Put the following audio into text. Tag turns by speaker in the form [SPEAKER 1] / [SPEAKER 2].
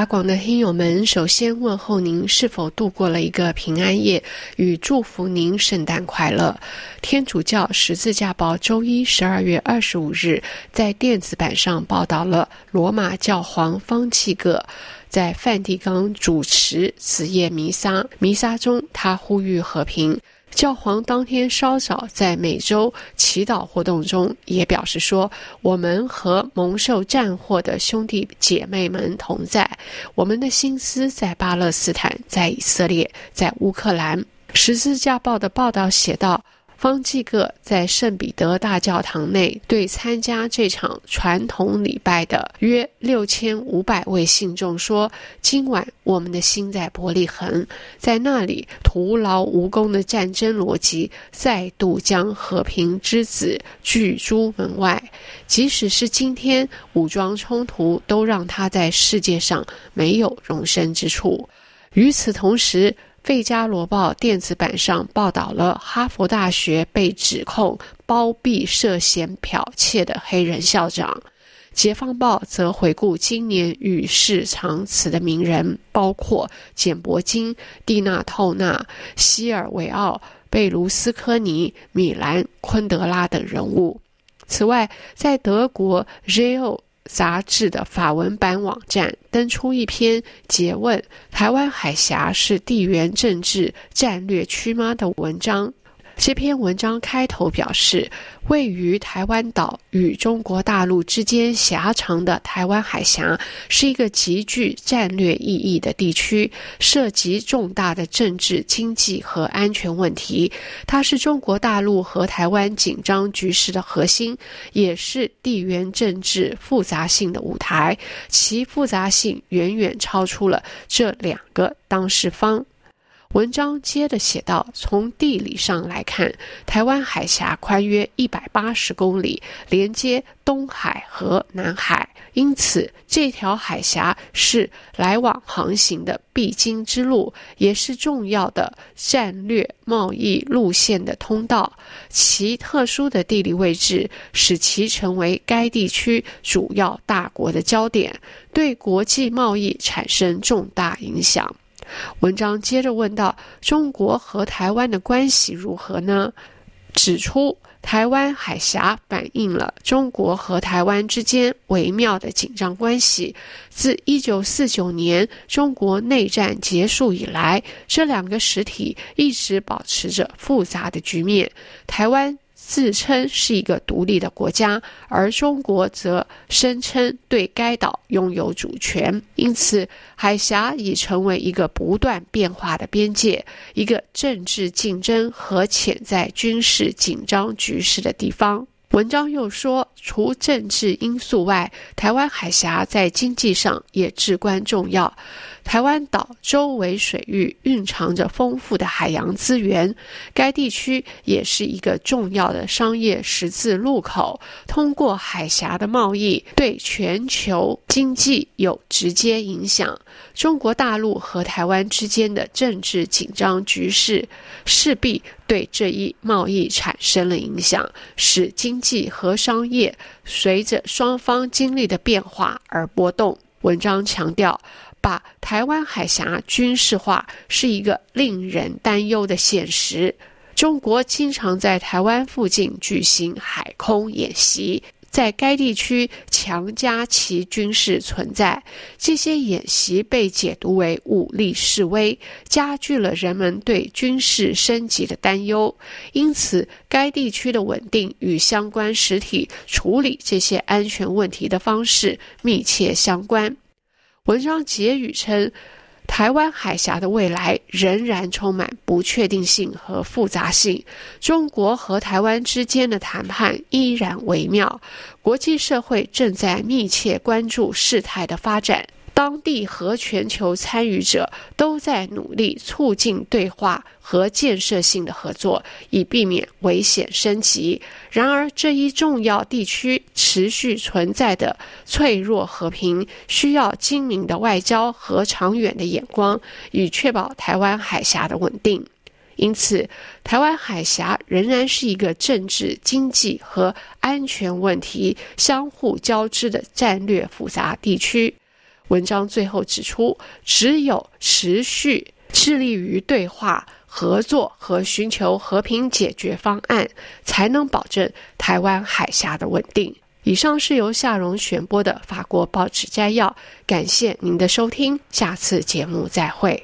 [SPEAKER 1] 法广的听友们，首先问候您是否度过了一个平安夜，与祝福您圣诞快乐。天主教十字架报周一十二月二十五日在电子版上报道了罗马教皇方济各在梵蒂冈主持此夜弥撒，弥撒中他呼吁和平。教皇当天稍早在每周祈祷活动中也表示说：“我们和蒙受战祸的兄弟姐妹们同在，我们的心思在巴勒斯坦，在以色列，在乌克兰。”十字架报的报道写道。方济各在圣彼得大教堂内对参加这场传统礼拜的约六千五百位信众说：“今晚我们的心在伯利恒，在那里徒劳无功的战争逻辑再度将和平之子拒诸门外。即使是今天，武装冲突都让他在世界上没有容身之处。与此同时。”《费加罗报》电子版上报道了哈佛大学被指控包庇涉嫌剽窃的黑人校长，《解放报》则回顾今年与世长辞的名人，包括简·伯金、蒂娜·透纳、希尔维奥、贝卢斯科尼、米兰·昆德拉等人物。此外，在德国 r o 杂志的法文版网站登出一篇诘问“台湾海峡是地缘政治战略区吗”的文章。这篇文章开头表示，位于台湾岛与中国大陆之间狭长的台湾海峡是一个极具战略意义的地区，涉及重大的政治、经济和安全问题。它是中国大陆和台湾紧张局势的核心，也是地缘政治复杂性的舞台。其复杂性远远超出了这两个当事方。文章接着写道：“从地理上来看，台湾海峡宽约一百八十公里，连接东海和南海，因此这条海峡是来往航行的必经之路，也是重要的战略贸易路线的通道。其特殊的地理位置，使其成为该地区主要大国的焦点，对国际贸易产生重大影响。”文章接着问道：“中国和台湾的关系如何呢？”指出，台湾海峡反映了中国和台湾之间微妙的紧张关系。自一九四九年中国内战结束以来，这两个实体一直保持着复杂的局面。台湾。自称是一个独立的国家，而中国则声称对该岛拥有主权，因此海峡已成为一个不断变化的边界，一个政治竞争和潜在军事紧张局势的地方。文章又说，除政治因素外，台湾海峡在经济上也至关重要。台湾岛周围水域蕴藏着丰富的海洋资源，该地区也是一个重要的商业十字路口。通过海峡的贸易，对全球经济有直接影响。中国大陆和台湾之间的政治紧张局势，势必对这一贸易产生了影响，使经经济和商业随着双方经历的变化而波动。文章强调。把台湾海峡军事化是一个令人担忧的现实。中国经常在台湾附近举行海空演习，在该地区强加其军事存在。这些演习被解读为武力示威，加剧了人们对军事升级的担忧。因此，该地区的稳定与相关实体处理这些安全问题的方式密切相关。文章结语称，台湾海峡的未来仍然充满不确定性和复杂性。中国和台湾之间的谈判依然微妙，国际社会正在密切关注事态的发展。当地和全球参与者都在努力促进对话和建设性的合作，以避免危险升级。然而，这一重要地区持续存在的脆弱和平，需要精明的外交和长远的眼光，以确保台湾海峡的稳定。因此，台湾海峡仍然是一个政治、经济和安全问题相互交织的战略复杂地区。文章最后指出，只有持续致力于对话、合作和寻求和平解决方案，才能保证台湾海峡的稳定。以上是由夏荣选播的法国报纸摘要，感谢您的收听，下次节目再会。